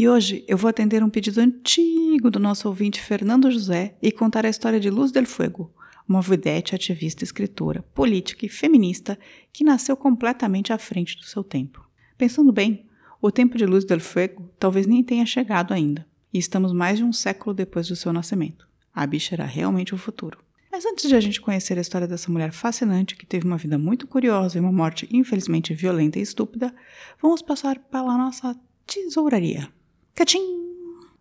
E hoje eu vou atender um pedido antigo do nosso ouvinte Fernando José e contar a história de Luz del Fuego, uma vedete, ativista, escritora, política e feminista que nasceu completamente à frente do seu tempo. Pensando bem, o tempo de Luz del Fuego talvez nem tenha chegado ainda, e estamos mais de um século depois do seu nascimento. A bicha era realmente o futuro. Mas antes de a gente conhecer a história dessa mulher fascinante que teve uma vida muito curiosa e uma morte infelizmente violenta e estúpida, vamos passar pela nossa tesouraria. Cachim!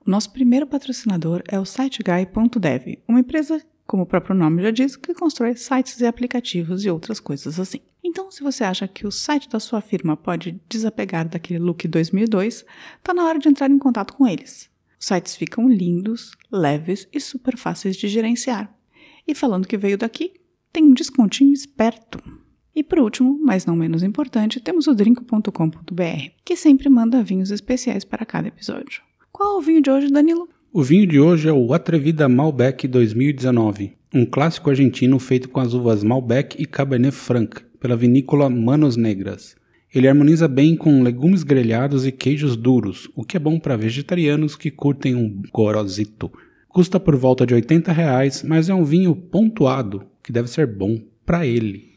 O nosso primeiro patrocinador é o SiteGuy.dev, uma empresa, como o próprio nome já diz, que constrói sites e aplicativos e outras coisas assim. Então, se você acha que o site da sua firma pode desapegar daquele look 2002, tá na hora de entrar em contato com eles. Os sites ficam lindos, leves e super fáceis de gerenciar. E falando que veio daqui, tem um descontinho esperto. E por último, mas não menos importante, temos o drinco.com.br, que sempre manda vinhos especiais para cada episódio. Qual é o vinho de hoje, Danilo? O vinho de hoje é o Atrevida Malbec 2019, um clássico argentino feito com as uvas Malbec e Cabernet Franc, pela vinícola Manos Negras. Ele harmoniza bem com legumes grelhados e queijos duros, o que é bom para vegetarianos que curtem um gorosito. Custa por volta de 80 reais, mas é um vinho pontuado, que deve ser bom para ele.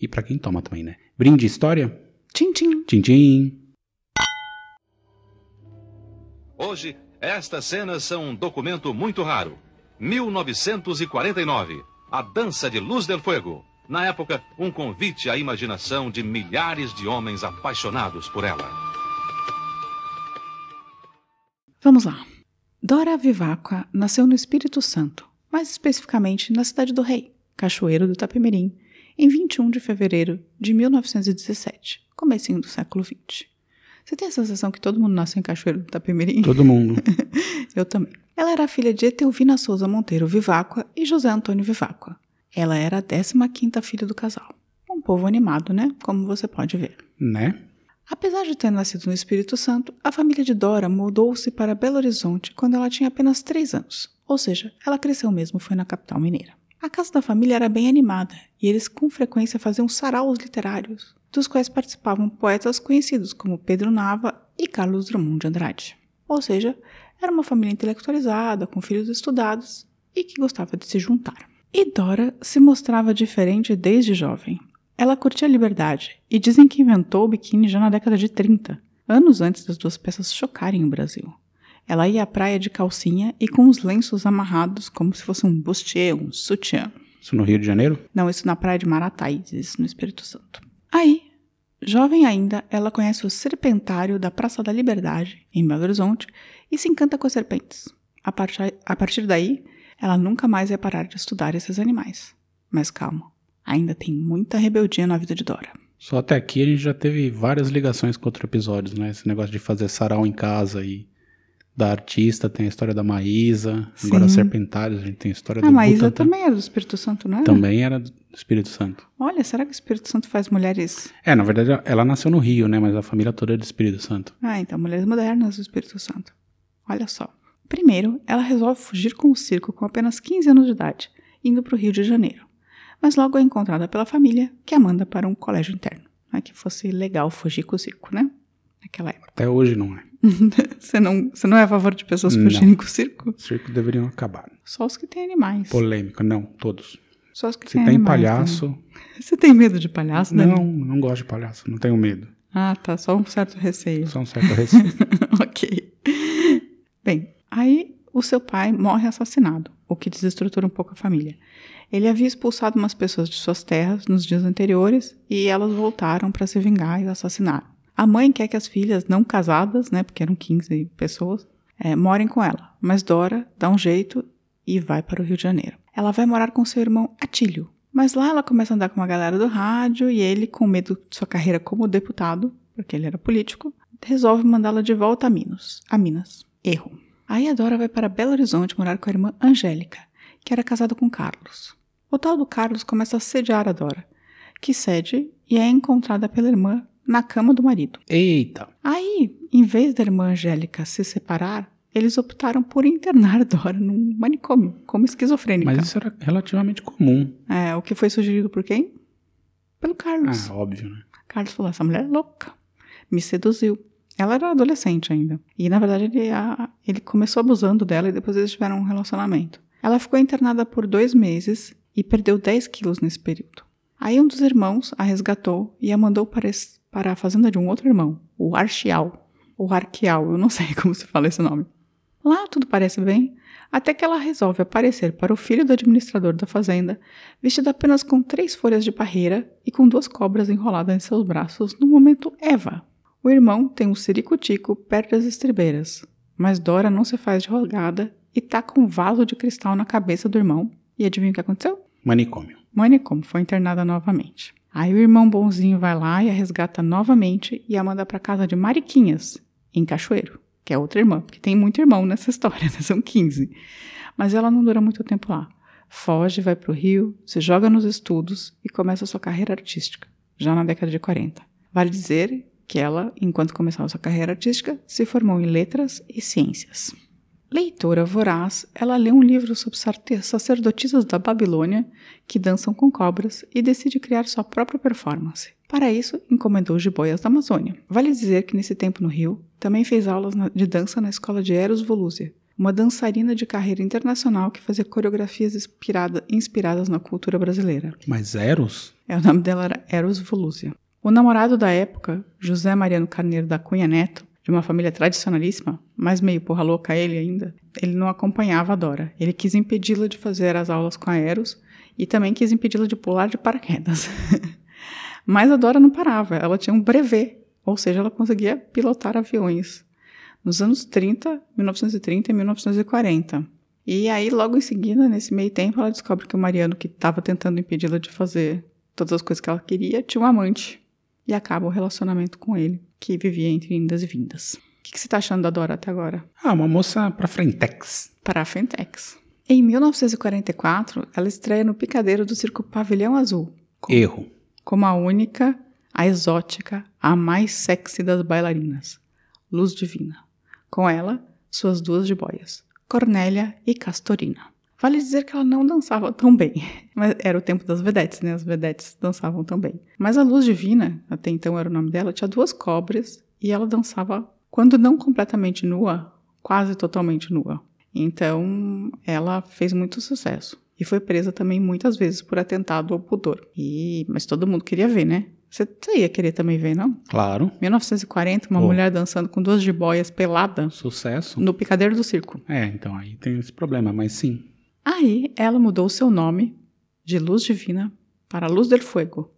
E para quem toma também, né? Brinde história? Tchim, tchim. Tchim, tchim. Hoje, estas cenas são um documento muito raro. 1949. A Dança de Luz del Fuego. Na época, um convite à imaginação de milhares de homens apaixonados por ela. Vamos lá. Dora Viváqua nasceu no Espírito Santo, mais especificamente na cidade do Rei, Cachoeiro do Itapemirim, em 21 de fevereiro de 1917, comecinho do século XX. Você tem a sensação que todo mundo nasce em Cachoeiro do Itapemirim? Todo mundo. Eu também. Ela era filha de Etelvina Souza Monteiro Viváqua e José Antônio Viváqua. Ela era a 15ª filha do casal. Um povo animado, né? Como você pode ver. Né? Apesar de ter nascido no Espírito Santo, a família de Dora mudou-se para Belo Horizonte quando ela tinha apenas 3 anos. Ou seja, ela cresceu mesmo foi na capital mineira. A casa da família era bem animada e eles com frequência faziam saraus literários, dos quais participavam poetas conhecidos como Pedro Nava e Carlos Drummond de Andrade. Ou seja, era uma família intelectualizada, com filhos estudados e que gostava de se juntar. E Dora se mostrava diferente desde jovem. Ela curtia a liberdade e dizem que inventou o biquíni já na década de 30, anos antes das duas peças chocarem o Brasil. Ela ia à praia de calcinha e com os lenços amarrados como se fosse um bustier, um sutiã. Isso no Rio de Janeiro? Não, isso na praia de Marataízes, isso no Espírito Santo. Aí, jovem ainda, ela conhece o serpentário da Praça da Liberdade, em Belo Horizonte, e se encanta com as serpentes. A partir, a partir daí, ela nunca mais ia parar de estudar esses animais. Mas calma, ainda tem muita rebeldia na vida de Dora. Só até aqui a gente já teve várias ligações com outros episódios, né? Esse negócio de fazer sarau em casa e da artista, tem a história da Maísa, Sim. agora Serpentários, a gente tem a história A do Maísa também era do Espírito Santo, não era? Também era do Espírito Santo. Olha, será que o Espírito Santo faz mulheres... É, na verdade ela nasceu no Rio, né? Mas a família toda é do Espírito Santo. Ah, então, mulheres modernas do Espírito Santo. Olha só. Primeiro, ela resolve fugir com o circo com apenas 15 anos de idade, indo para o Rio de Janeiro. Mas logo é encontrada pela família, que a manda para um colégio interno. Não é que fosse legal fugir com o circo, né? Naquela época. Até hoje não é. você, não, você não é a favor de pessoas fugirem com o circo? Os circos deveriam acabar. Só os que têm animais. Polêmica, não, todos. Só os que Se têm tem animais, palhaço. né? Você tem medo de palhaço, né? Não, não gosto de palhaço, não tenho medo. Ah, tá. Só um certo receio. Só um certo receio. ok. Bem, aí o seu pai morre assassinado, o que desestrutura um pouco a família. Ele havia expulsado umas pessoas de suas terras nos dias anteriores e elas voltaram para se vingar e o assassinaram. A mãe quer que as filhas não casadas, né, porque eram 15 pessoas, é, morem com ela, mas Dora dá um jeito e vai para o Rio de Janeiro. Ela vai morar com seu irmão Atílio, mas lá ela começa a andar com uma galera do rádio e ele, com medo de sua carreira como deputado, porque ele era político, resolve mandá-la de volta a Minas. A Minas. Erro. Aí a Dora vai para Belo Horizonte morar com a irmã Angélica, que era casado com Carlos. O tal do Carlos começa a assediar a Dora, que cede e é encontrada pela irmã na cama do marido. Eita. Aí, em vez da irmã Angélica se separar, eles optaram por internar Dora num manicômio, como esquizofrênica. Mas isso era relativamente comum. É, o que foi sugerido por quem? Pelo Carlos. Ah, óbvio, né? Carlos falou: essa mulher é louca. Me seduziu. Ela era adolescente ainda. E, na verdade, ele, a, ele começou abusando dela e depois eles tiveram um relacionamento. Ela ficou internada por dois meses e perdeu 10 quilos nesse período. Aí um dos irmãos a resgatou e a mandou para, para a fazenda de um outro irmão, o Archial. O Arquial, eu não sei como se fala esse nome. Lá tudo parece bem, até que ela resolve aparecer para o filho do administrador da fazenda, vestida apenas com três folhas de parreira e com duas cobras enroladas em seus braços, no momento Eva. O irmão tem um ciricutico perto das estribeiras, mas Dora não se faz de rogada e taca um vaso de cristal na cabeça do irmão. E adivinha o que aconteceu? Manicômio. Manicômio foi internada novamente. Aí o irmão bonzinho vai lá e a resgata novamente e a manda para casa de Mariquinhas, em Cachoeiro que é outra irmã, porque tem muito irmão nessa história, né? são 15. Mas ela não dura muito tempo lá. Foge, vai para o Rio, se joga nos estudos e começa sua carreira artística, já na década de 40. Vale dizer que ela, enquanto começava sua carreira artística, se formou em letras e ciências. Leitora voraz, ela lê um livro sobre sacerdotisas da Babilônia que dançam com cobras e decide criar sua própria performance. Para isso, encomendou jiboias da Amazônia. Vale dizer que nesse tempo no Rio, também fez aulas de dança na escola de Eros Volúzia, uma dançarina de carreira internacional que fazia coreografias inspirada, inspiradas na cultura brasileira. Mas Eros? É, o nome dela era Eros Volúzia. O namorado da época, José Mariano Carneiro da Cunha Neto, de uma família tradicionalíssima, mas meio porra louca ele ainda, ele não acompanhava a Dora. Ele quis impedi-la de fazer as aulas com a Eros e também quis impedi-la de pular de paraquedas. mas a Dora não parava, ela tinha um brevet, ou seja, ela conseguia pilotar aviões nos anos 30, 1930 e 1940. E aí, logo em seguida, nesse meio tempo, ela descobre que o Mariano, que estava tentando impedi-la de fazer todas as coisas que ela queria, tinha um amante. E acaba o relacionamento com ele que vivia entre indas e vindas. O que, que você está achando da Dora até agora? Ah, uma moça para frentex. Para frentex. Em 1944, ela estreia no picadeiro do circo Pavilhão Azul. Como, Erro. Como a única, a exótica, a mais sexy das bailarinas. Luz Divina. Com ela, suas duas jiboias, Cornélia e Castorina. Vale dizer que ela não dançava tão bem, mas era o tempo das vedetes, né? As vedetes dançavam tão bem. Mas a Luz Divina, até então era o nome dela, tinha duas cobras e ela dançava, quando não completamente nua, quase totalmente nua. Então, ela fez muito sucesso e foi presa também muitas vezes por atentado ao pudor. E mas todo mundo queria ver, né? Você, você ia querer também ver, não? Claro. 1940, uma oh. mulher dançando com duas jiboias pelada. Sucesso. No picadeiro do circo. É, então aí tem esse problema, mas sim. Aí ela mudou seu nome de Luz Divina para Luz del Fuego,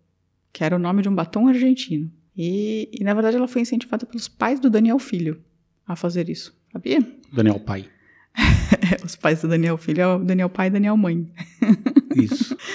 que era o nome de um batom argentino. E, e, na verdade ela foi incentivada pelos pais do Daniel Filho a fazer isso, sabia? Daniel Pai. Os pais do Daniel Filho é o Daniel Pai e Daniel Mãe. Isso.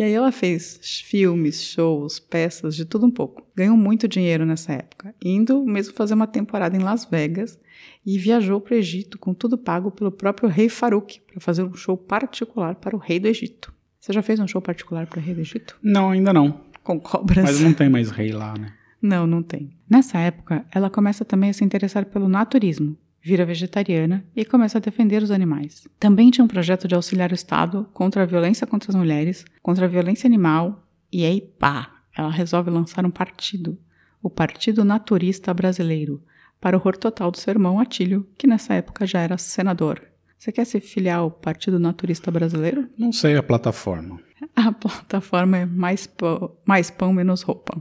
e aí ela fez filmes, shows, peças, de tudo um pouco. Ganhou muito dinheiro nessa época, indo mesmo fazer uma temporada em Las Vegas e viajou para o Egito com tudo pago pelo próprio rei Farouk para fazer um show particular para o rei do Egito. Você já fez um show particular para o rei do Egito? Não, ainda não. Com cobras. Mas não tem mais rei lá, né? Não, não tem. Nessa época, ela começa também a se interessar pelo naturismo, vira vegetariana e começa a defender os animais. Também tinha um projeto de auxiliar o Estado contra a violência contra as mulheres, contra a violência animal, e aí pá, ela resolve lançar um partido, o Partido Naturista Brasileiro, para o horror total do seu irmão Atílio, que nessa época já era senador. Você quer se filiar ao Partido Naturista Brasileiro? Não sei a plataforma. A plataforma é mais, pão, mais pão, menos roupa.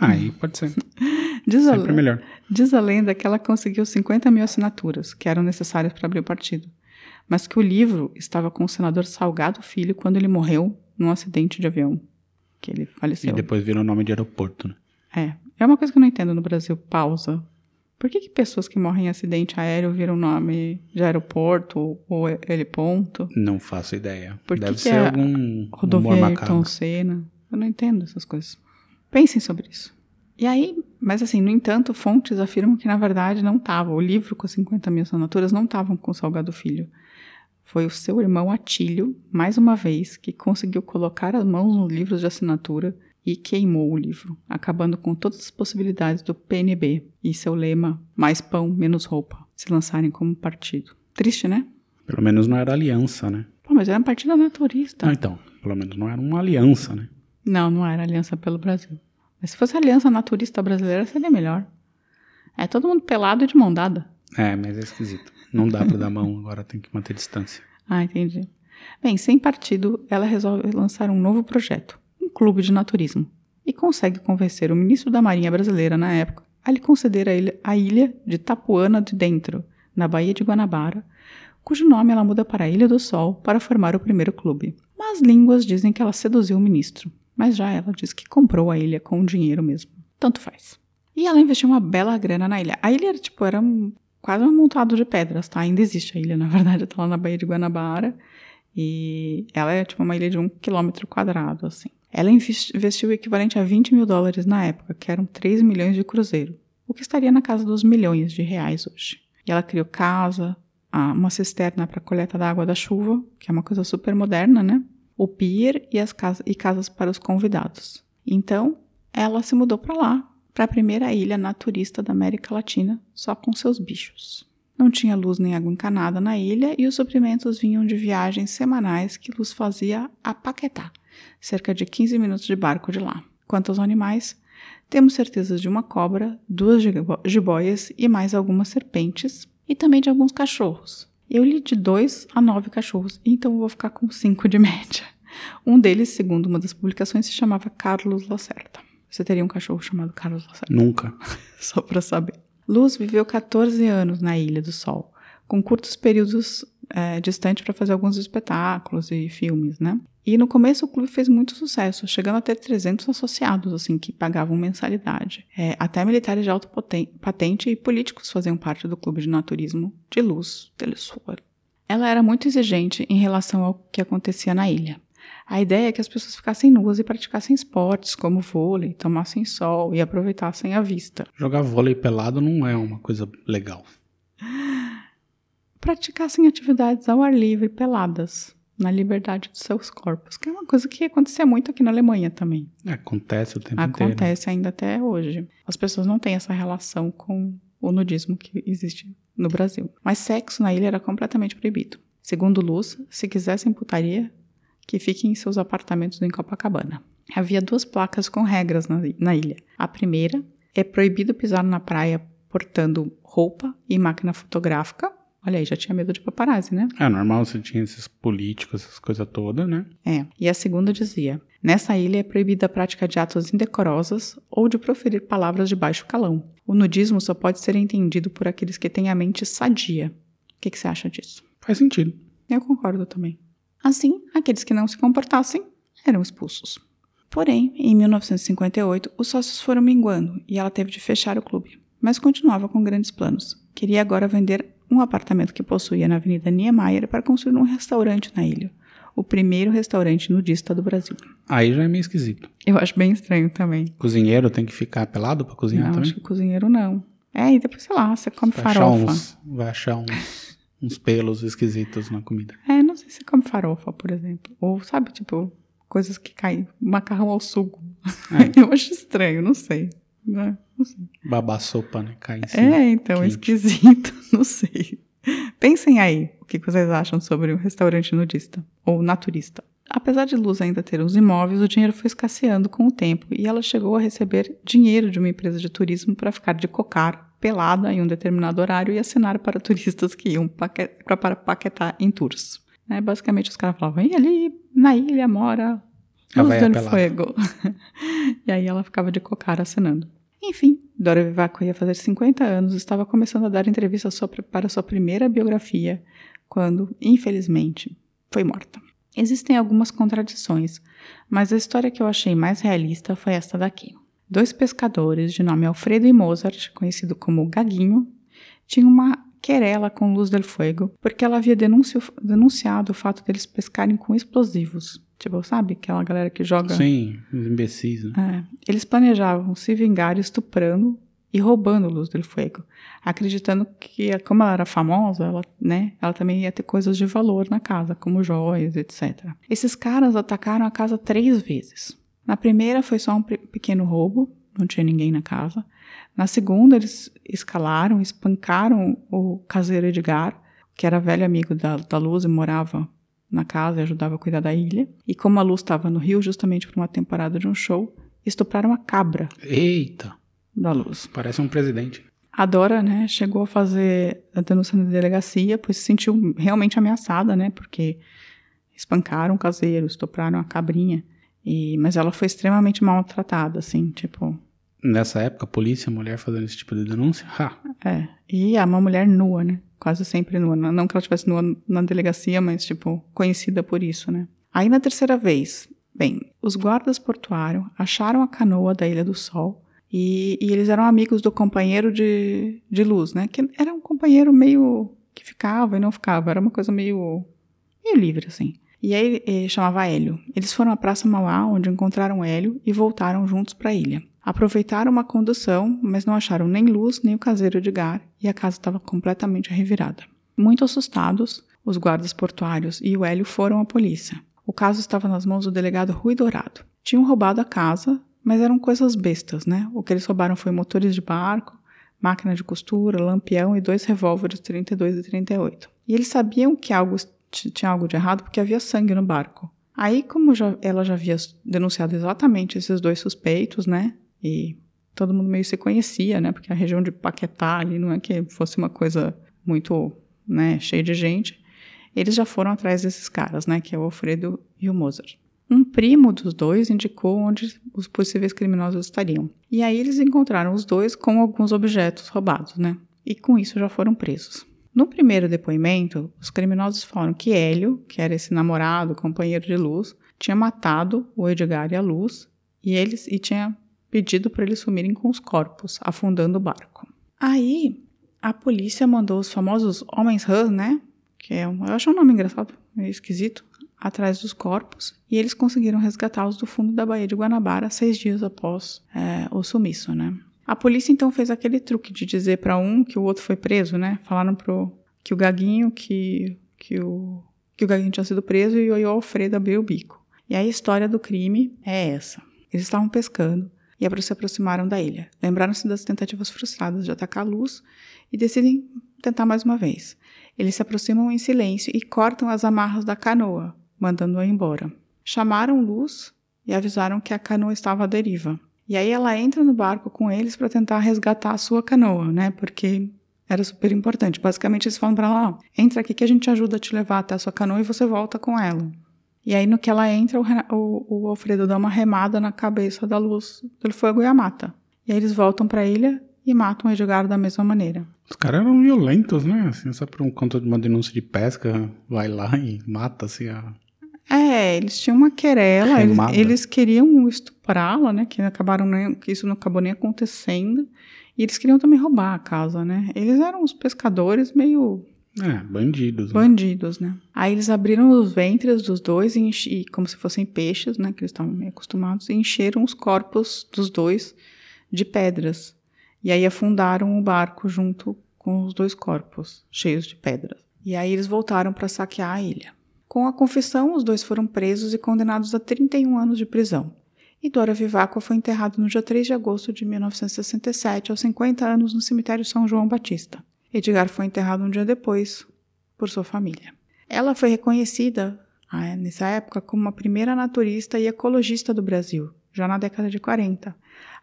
Aí pode ser. Diz a, Sempre melhor. Diz a lenda que ela conseguiu 50 mil assinaturas, que eram necessárias para abrir o partido. Mas que o livro estava com o senador Salgado Filho quando ele morreu num acidente de avião. Que ele faleceu. E depois virou nome de aeroporto, né? É. É uma coisa que eu não entendo no Brasil. Pausa. Por que, que pessoas que morrem em acidente aéreo viram nome de aeroporto ou heliponto? Não faço ideia. Por Deve que ser que é algum rodovia Ayrton Senna? Eu não entendo essas coisas. Pensem sobre isso. E aí, mas assim, no entanto, fontes afirmam que na verdade não estava. O livro com 50 mil assinaturas não estavam com o Salgado Filho. foi o seu irmão Atílio, mais uma vez, que conseguiu colocar as mãos no livro de assinatura e queimou o livro, acabando com todas as possibilidades do PNB e seu lema mais pão, menos roupa se lançarem como partido. Triste, né? Pelo menos não era aliança, né? Pô, mas era um partido naturista. Ah, então, pelo menos não era uma aliança, né? Não, não era aliança pelo Brasil. Mas se fosse aliança naturista brasileira, seria melhor. É todo mundo pelado e de mão dada. É, mas é esquisito. Não dá pra dar mão, agora tem que manter distância. Ah, entendi. Bem, sem partido, ela resolve lançar um novo projeto, um clube de naturismo, e consegue convencer o ministro da Marinha Brasileira na época a lhe conceder a ilha, a ilha de Tapuana de Dentro, na Baía de Guanabara, cujo nome ela muda para Ilha do Sol para formar o primeiro clube. Mas línguas dizem que ela seduziu o ministro, mas já ela diz que comprou a ilha com dinheiro mesmo. Tanto faz. E ela investiu uma bela grana na ilha. A ilha, tipo, era um, quase um montado de pedras, tá? Ainda existe a ilha, na verdade, tá lá na Baía de Guanabara. E ela é, tipo, uma ilha de um quilômetro quadrado, assim. Ela investiu o equivalente a 20 mil dólares na época, que eram 3 milhões de cruzeiro, o que estaria na casa dos milhões de reais hoje. E ela criou casa, uma cisterna para coleta da água da chuva, que é uma coisa super moderna, né? O pier e, as casas, e casas para os convidados. Então, ela se mudou para lá, para a primeira ilha naturista da América Latina, só com seus bichos. Não tinha luz nem água encanada na ilha e os suprimentos vinham de viagens semanais que Luz fazia a Paquetá, cerca de 15 minutos de barco de lá. Quanto aos animais, temos certeza de uma cobra, duas jiboias e mais algumas serpentes, e também de alguns cachorros. Eu li de dois a nove cachorros, então eu vou ficar com cinco de média. Um deles, segundo uma das publicações, se chamava Carlos Lacerda. Você teria um cachorro chamado Carlos Lacerda? Nunca. Só para saber. Luz viveu 14 anos na Ilha do Sol, com curtos períodos é, distantes para fazer alguns espetáculos e filmes, né? E no começo o clube fez muito sucesso, chegando a ter 300 associados, assim, que pagavam mensalidade. É, até militares de alta patente e políticos faziam parte do clube de naturismo de Luz Telesfor. Ela era muito exigente em relação ao que acontecia na ilha. A ideia é que as pessoas ficassem nuas e praticassem esportes como vôlei, tomassem sol e aproveitassem a vista. Jogar vôlei pelado não é uma coisa legal. Praticassem atividades ao ar livre, peladas, na liberdade dos seus corpos, que é uma coisa que acontecia muito aqui na Alemanha também. Acontece o tempo Acontece inteiro. Acontece ainda até hoje. As pessoas não têm essa relação com o nudismo que existe no Brasil. Mas sexo na ilha era completamente proibido. Segundo Luz, se quisessem putaria, que fiquem em seus apartamentos em Copacabana. Havia duas placas com regras na, na ilha. A primeira é proibido pisar na praia portando roupa e máquina fotográfica. Olha aí, já tinha medo de paparazzi, né? É normal, você tinha esses políticos, essas coisas todas, né? É. E a segunda dizia: Nessa ilha é proibida a prática de atos indecorosos ou de proferir palavras de baixo calão. O nudismo só pode ser entendido por aqueles que têm a mente sadia. O que, que você acha disso? Faz sentido. Eu concordo também. Assim, aqueles que não se comportassem eram expulsos. Porém, em 1958, os sócios foram minguando e ela teve de fechar o clube, mas continuava com grandes planos. Queria agora vender um apartamento que possuía na Avenida Niemeyer para construir um restaurante na ilha, o primeiro restaurante nudista do Brasil. Aí já é meio esquisito. Eu acho bem estranho também. Cozinheiro tem que ficar pelado para cozinhar não, também? acho que cozinheiro não. É, e depois, sei lá, você come vai farofa. Achar uns, vai achar uns uns pelos esquisitos na comida. É, não sei se come farofa, por exemplo. Ou, sabe, tipo, coisas que caem. Macarrão ao suco. É. Eu acho estranho, não sei. Né? Sei. Babá sopa, né? Cai em cima. É, então, quente. esquisito. Não sei. Pensem aí o que vocês acham sobre o restaurante nudista ou naturista. Apesar de Luz ainda ter os imóveis, o dinheiro foi escasseando com o tempo e ela chegou a receber dinheiro de uma empresa de turismo para ficar de cocar pelada em um determinado horário e assinar para turistas que iam para Paquetá em tours. É, basicamente, os caras falavam, e ali na ilha mora Luz del Fuego. e aí ela ficava de cocar assinando. Enfim, Dora Vivaco ia fazer 50 anos, estava começando a dar entrevista para sua primeira biografia, quando, infelizmente, foi morta. Existem algumas contradições, mas a história que eu achei mais realista foi esta daqui. Dois pescadores, de nome Alfredo e Mozart, conhecido como Gaguinho, tinham uma querela com Luz del Fuego porque ela havia denuncio, denunciado o fato deles pescarem com explosivos. Tipo, sabe? Aquela galera que joga. Sim, os imbecis, né? É, eles planejavam se vingar estuprando e roubando Luz del Fuego, acreditando que, como ela era famosa, ela, né, ela também ia ter coisas de valor na casa, como joias, etc. Esses caras atacaram a casa três vezes. Na primeira foi só um pequeno roubo, não tinha ninguém na casa. Na segunda, eles escalaram, espancaram o caseiro Edgar, que era velho amigo da, da Luz e morava na casa e ajudava a cuidar da ilha. E como a Luz estava no Rio justamente para uma temporada de um show, estupraram a cabra. Eita! Da Luz. Parece um presidente. A Dora, né, chegou a fazer a denúncia na delegacia, pois se sentiu realmente ameaçada, né, porque espancaram o caseiro, estupraram a cabrinha. E, mas ela foi extremamente maltratada, assim, tipo, Nessa época, polícia, mulher fazendo esse tipo de denúncia? Ha. É. E é uma mulher nua, né? Quase sempre nua. Não que ela estivesse nua na delegacia, mas, tipo, conhecida por isso, né? Aí na terceira vez, bem, os guardas portuários acharam a canoa da Ilha do Sol e, e eles eram amigos do companheiro de, de luz, né? Que era um companheiro meio que ficava e não ficava. Era uma coisa meio, meio livre, assim. E aí ele chamava Hélio. Eles foram à Praça Mauá, onde encontraram Hélio e voltaram juntos para a ilha. Aproveitaram uma condução, mas não acharam nem luz nem o caseiro Edgar e a casa estava completamente revirada. Muito assustados, os guardas portuários e o Hélio foram à polícia. O caso estava nas mãos do delegado Rui Dourado. Tinham roubado a casa, mas eram coisas bestas, né? O que eles roubaram foi motores de barco, máquina de costura, lampião e dois revólveres 32 e 38. E eles sabiam que algo tinha algo de errado porque havia sangue no barco. Aí, como já, ela já havia denunciado exatamente esses dois suspeitos, né? E todo mundo meio se conhecia, né? Porque a região de Paquetá ali não é que fosse uma coisa muito, né, cheia de gente. Eles já foram atrás desses caras, né? Que é o Alfredo e o Mozart. Um primo dos dois indicou onde os possíveis criminosos estariam. E aí eles encontraram os dois com alguns objetos roubados, né? E com isso já foram presos. No primeiro depoimento, os criminosos falaram que Hélio, que era esse namorado, companheiro de Luz, tinha matado o Edgar e a Luz e eles e tinha pedido para eles sumirem com os corpos, afundando o barco. Aí, a polícia mandou os famosos homens rãs, né? Que é um, eu acho um nome engraçado, meio esquisito, atrás dos corpos, e eles conseguiram resgatá-los do fundo da Baía de Guanabara seis dias após é, o sumiço, né? A polícia então fez aquele truque de dizer para um que o outro foi preso, né? Falaram pro que o Gaguinho que que o que o Gaguinho tinha sido preso e o Alfredo abriu o bico. E a história do crime é essa. Eles estavam pescando e se aproximaram da ilha. Lembraram-se das tentativas frustradas de atacar a luz e decidem tentar mais uma vez. Eles se aproximam em silêncio e cortam as amarras da canoa, mandando-a embora. Chamaram Luz e avisaram que a canoa estava à deriva. E aí ela entra no barco com eles para tentar resgatar a sua canoa, né? Porque era super importante. Basicamente, eles falam para ela: entra aqui que a gente ajuda a te levar até a sua canoa e você volta com ela. E aí, no que ela entra, o, o, o Alfredo dá uma remada na cabeça da luz do fogo e a mata. E aí eles voltam para a ilha e matam o Edgar da mesma maneira. Os caras eram violentos, né? Assim, só por um conta de uma denúncia de pesca, vai lá e mata, assim, a... É, eles tinham uma querela, eles, eles, queriam estuprá-la, né? Que acabaram nem, que isso não acabou nem acontecendo. E eles queriam também roubar a casa, né? Eles eram os pescadores meio é, bandidos. Né? Bandidos, né? Aí eles abriram os ventres dos dois, e enchi, como se fossem peixes, né? Que eles estavam acostumados, e encheram os corpos dos dois de pedras. E aí afundaram o barco junto com os dois corpos, cheios de pedras. E aí eles voltaram para saquear a ilha. Com a confissão, os dois foram presos e condenados a 31 anos de prisão. E Dora Viváqua foi enterrado no dia 3 de agosto de 1967, aos 50 anos, no cemitério São João Batista. Edgar foi enterrado um dia depois por sua família. Ela foi reconhecida ah, nessa época como a primeira naturista e ecologista do Brasil, já na década de 40,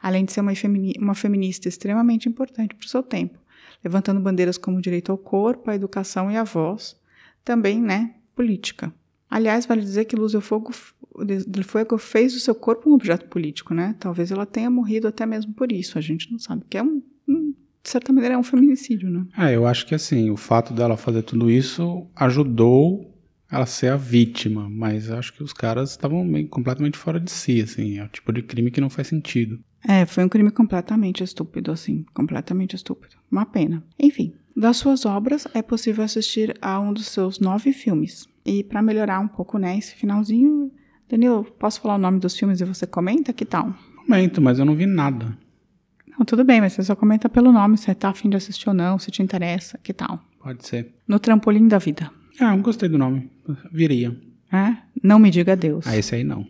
além de ser uma, feminista extremamente importante para o seu tempo, levantando bandeiras como o direito ao corpo, à educação e à voz, também, né, política. Aliás, vale dizer que del Fogo, fez do seu corpo um objeto político, né? Talvez ela tenha morrido até mesmo por isso, a gente não sabe, que é um, um de certa maneira, é um feminicídio, né? É, eu acho que assim, o fato dela fazer tudo isso ajudou ela ser a vítima, mas acho que os caras estavam completamente fora de si, assim, é o tipo de crime que não faz sentido. É, foi um crime completamente estúpido, assim, completamente estúpido. Uma pena. Enfim, das suas obras é possível assistir a um dos seus nove filmes. E para melhorar um pouco, né, esse finalzinho, Danilo, posso falar o nome dos filmes e você comenta? Que tal? Comento, mas eu não vi nada. Não, tudo bem, mas você só comenta pelo nome, se tá afim de assistir ou não, se te interessa, que tal? Pode ser. No trampolim da vida. Ah, eu gostei do nome. Viria. É? Não me diga adeus. Ah, esse aí não.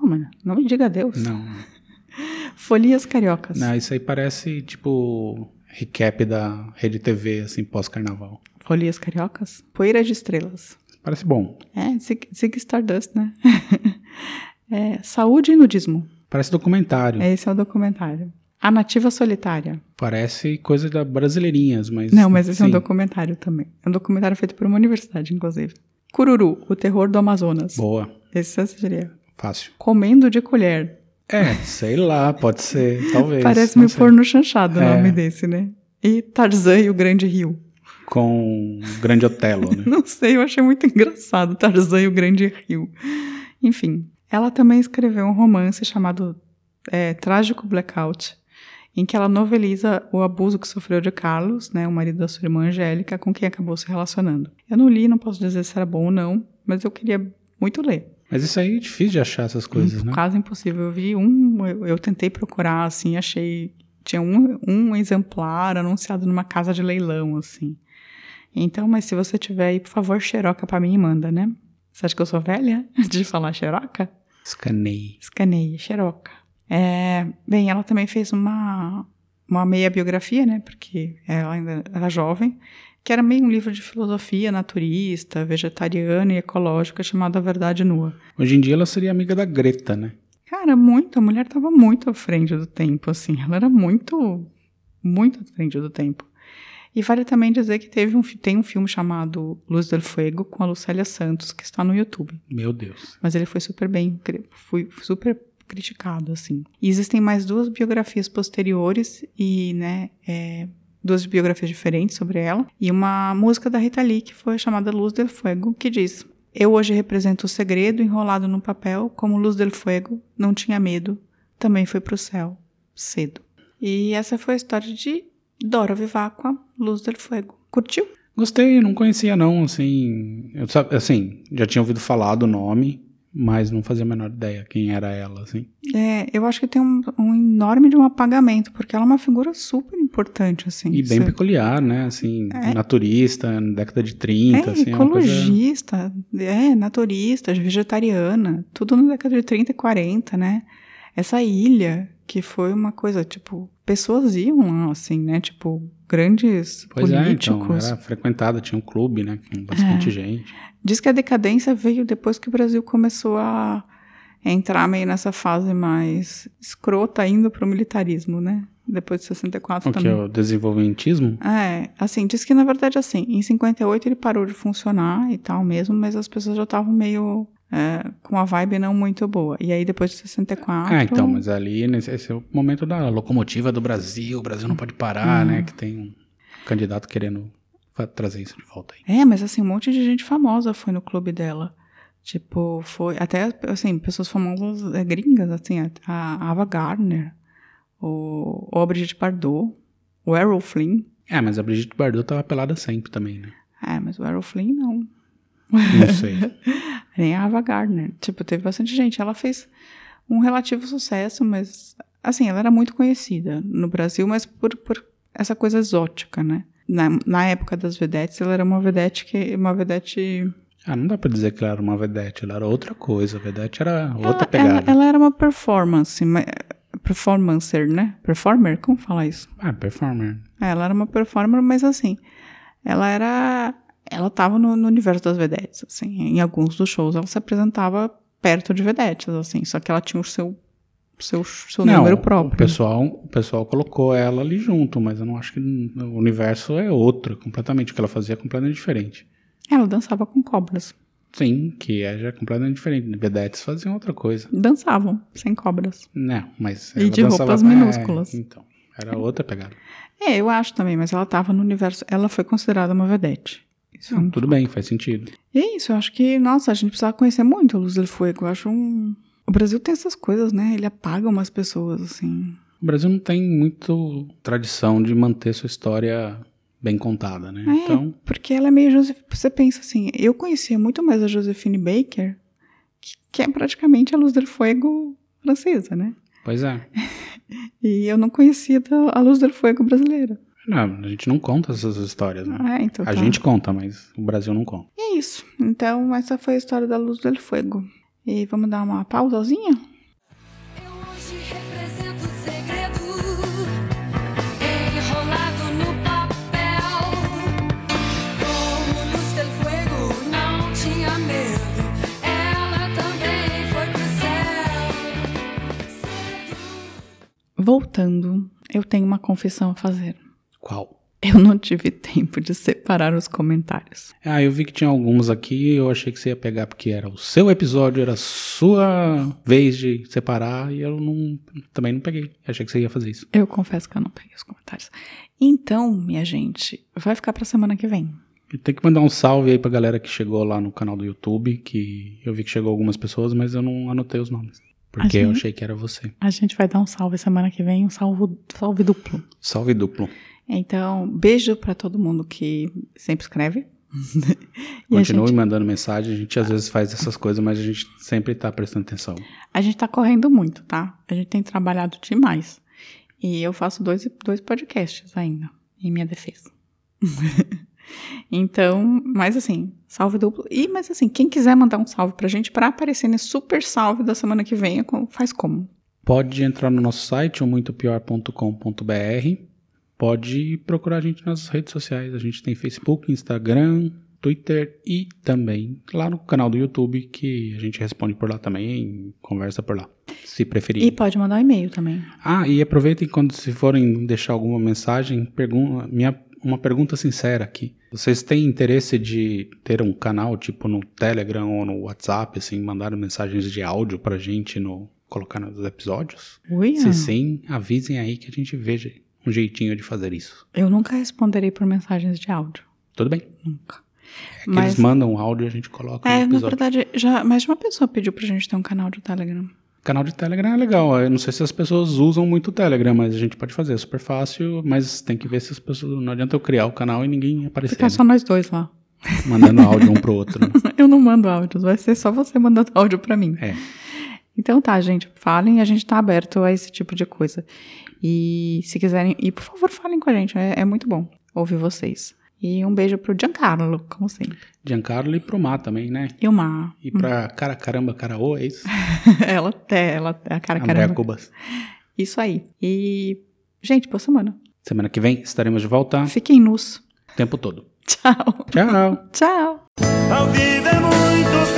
Oh, mano, não me diga adeus. Não. Folias cariocas. Não, isso aí parece tipo recap da Rede TV, assim, pós-carnaval. Folias cariocas? Poeira de estrelas. Parece bom. É, Zig, Zig Stardust, né? é, saúde e nudismo. Parece documentário. Esse é o documentário. A Nativa Solitária. Parece coisa da Brasileirinhas, mas. Não, mas esse é um sim. documentário também. É um documentário feito por uma universidade, inclusive. Cururu, o terror do Amazonas. Boa. Esse você assistiria. Fácil. Comendo de colher. É, sei lá, pode ser, talvez. Parece meio sei. porno chanchado o É. nome desse, né? E Tarzan e o Grande Rio. Com o Grande Otelo, né? Não sei, eu achei muito engraçado Tarzan e o Grande Rio. Enfim, ela também escreveu um romance chamado é, Trágico Blackout, em que ela noveliza o abuso que sofreu de Carlos, né, o marido da sua irmã Angélica, com quem acabou se relacionando. Eu não li, não posso dizer se era bom ou não, mas eu queria muito ler. Mas isso aí é difícil de achar essas coisas, né? Quase impossível. Eu vi um, eu, eu tentei procurar, assim, achei. Tinha um, um exemplar anunciado numa casa de leilão, assim. Então, mas se você tiver aí, por favor, xeroca pra mim e manda, né? Você acha que eu sou velha de falar xeroca? Escaneie. Escaneie, xeroca. É, bem, ela também fez uma, uma meia biografia, né? Porque ela ainda era jovem, que era meio um livro de filosofia naturista, vegetariana e ecológica, chamado A Verdade Nua. Hoje em dia ela seria amiga da Greta, né? Cara, muito. A mulher estava muito à frente do tempo, assim. Ela era muito, muito à frente do tempo. E vale também dizer que teve um, tem um filme chamado Luz del Fuego com a Lucélia Santos, que está no YouTube. Meu Deus. Mas ele foi super bem, foi super criticado, assim. E existem mais duas biografias posteriores e, né, é, duas biografias diferentes sobre ela. E uma música da Rita Lee, que foi chamada Luz del Fuego, que diz... Eu hoje represento o segredo enrolado no papel, como Luz del Fuego, não tinha medo, também foi pro céu, cedo. E essa foi a história de Dora Vivacqua, Luz del Fuego. Curtiu? Gostei, não conhecia não, assim... Eu, assim, já tinha ouvido falar do nome, mas não fazia a menor ideia quem era ela, assim. É, eu acho que tem um, um enorme de um apagamento, porque ela é uma figura super importante, assim. E bem Você- peculiar, né? Assim, É. naturista, na década de 30, É, assim, é uma coisa... ecologista, é, naturista, vegetariana, tudo na década de 30 e 40, né? Essa ilha, que foi uma coisa, tipo, pessoas iam lá, assim, né? Tipo, grandes Pois é, políticos. então, era frequentada, tinha um clube, né? Com bastante É. gente. Diz que a decadência veio depois que o Brasil começou a entrar meio nessa fase mais escrota, indo pro militarismo, né? Depois de 64 O que também. é o desenvolvimentismo? É, assim, diz que na verdade, assim, em 58 ele parou de funcionar e tal mesmo, mas as pessoas já estavam meio é, com uma vibe não muito boa. E aí depois de 64... Ah, então, mas ali, nesse, esse é o momento da locomotiva do Brasil, o Brasil não pode parar, Hum. né? Que tem um candidato querendo trazer isso de volta aí. É, mas assim, um monte de gente famosa foi no clube dela. Tipo, foi... Até, assim, pessoas famosas é, gringas, assim, a, a Ava Gardner, o, o Brigitte Bardot, o Errol Flynn. É, mas a Brigitte Bardot tava pelada sempre também, né? É, mas o Errol Flynn não. Não sei. Nem a Ava Gardner. Tipo, teve bastante gente. Ela fez um relativo sucesso, mas... Assim, ela era muito conhecida no Brasil, mas por, por essa coisa exótica, né? Na, na época das vedetes, ela era uma vedete que... Uma vedete... Ah, não dá pra dizer que ela era uma vedete, ela era outra coisa. A vedete era Ela, outra ela, pegada. ela era uma performance, ma- performancer, né? Performer? Como fala isso? Ah, performer. É, Ela era uma performer, mas assim, ela era. Ela tava no, no universo das vedetes, assim. Em alguns dos shows ela se apresentava perto de vedetes, assim. Só que ela tinha o seu, seu, seu não, número próprio. O pessoal, o pessoal colocou ela ali junto, mas eu não acho que o universo é outro, completamente. O que ela fazia é completamente diferente. Ela dançava com cobras. Sim, que é já completamente diferente. Vedetes faziam outra coisa. Dançavam, sem cobras. Não, mas E de dançava- roupas é, minúsculas. então, era outra pegada. É, eu acho também, mas ela tava no universo. Ela foi considerada uma vedete. É tudo bem, faz sentido. E é isso, eu acho que, nossa, a gente precisava conhecer muito a Luz del Fuego. Eu acho um. O Brasil tem essas coisas, né? Ele apaga umas pessoas, assim. O Brasil não tem muito tradição de manter sua história bem contada, né? É, Então, porque ela é meio. Josef... Você pensa assim, eu conhecia muito mais a Josephine Baker, que, que é praticamente a Luz del Fuego francesa, né? pois é. E eu não conhecia a Luz do Fuego brasileira. Não, a gente não conta essas histórias, né? Ah, então a tá. gente conta, mas o Brasil não conta. E é isso. Então, essa foi a história da Luz do Fuego. E vamos dar uma pausazinha? Eu hoje represento o segredo enrolado no papel. Como luz del fuego não tinha medo, ela também foi pro céu. Voltando, eu tenho uma confissão a fazer. Qual? Eu não tive tempo de separar os comentários. Ah, eu vi que tinha alguns aqui, eu achei que você ia pegar porque era o seu episódio, era a sua vez de separar, e eu não, também não peguei. Achei que você ia fazer isso. Eu confesso que eu não peguei os comentários. Então, minha gente, vai ficar pra semana que vem. Tem que mandar um salve aí pra galera que chegou lá no canal do YouTube, que eu vi que chegou algumas pessoas, mas eu não anotei os nomes. Porque A eu gente- achei que era você. A gente vai dar um salve semana que vem, um salvo, salve duplo. Salve duplo. Então, beijo pra todo mundo que sempre escreve. Continue gente, mandando mensagem, a gente às vezes faz essas coisas, mas a gente sempre tá prestando atenção. a gente tá correndo muito, tá? A gente tem trabalhado demais. E eu faço dois, dois podcasts ainda, em minha defesa. então, mas assim, salve duplo. E, mas assim, quem quiser mandar um salve pra gente pra aparecer nesse super salve da semana que vem, é faz como? Pode entrar no nosso site, o muitopior.com.br. Pode procurar a gente nas redes sociais. A gente tem Facebook, Instagram, Twitter e também lá no canal do YouTube, que a gente responde por lá também, conversa por lá, se preferir. E pode mandar um e-mail também. Ah, e aproveitem quando se forem deixar alguma mensagem, pergun minha, uma pergunta sincera aqui. Vocês têm interesse de ter um canal tipo no Telegram ou no WhatsApp, assim, mandar mensagens de áudio pra gente no colocar nos episódios? Ui, Se sim, avisem aí que a gente veja um jeitinho de fazer isso. eu nunca responderei por mensagens de áudio. Tudo bem? Nunca. É que eles mandam um áudio e a gente coloca É, na verdade, já mais de uma pessoa pediu pra gente ter um canal de Telegram. Canal de Telegram é legal. Eu não sei se as pessoas usam muito o Telegram, mas a gente pode fazer. É super fácil, mas tem que ver se as pessoas. Não adianta eu criar o canal e ninguém aparecer. Ficar só nós dois lá. né? Mandando áudio um pro outro. né? Eu não mando áudios, vai ser só você mandando áudio pra mim. É. Então tá, gente, falem, a gente tá aberto a esse tipo de coisa. E se quiserem, e por favor, falem com a gente, é, é muito bom ouvir vocês. E um beijo pro Giancarlo, como sempre. Giancarlo e pro Má também, né? E uma. E pra cara caramba, cara ô, é isso? ela é, ela é a cara Andréa caramba. Cubas. Isso aí. E, gente, boa semana. Semana que vem estaremos de volta Fiquem nus. o tempo todo. Tchau. Tchau. Tchau. Ao vivo é muito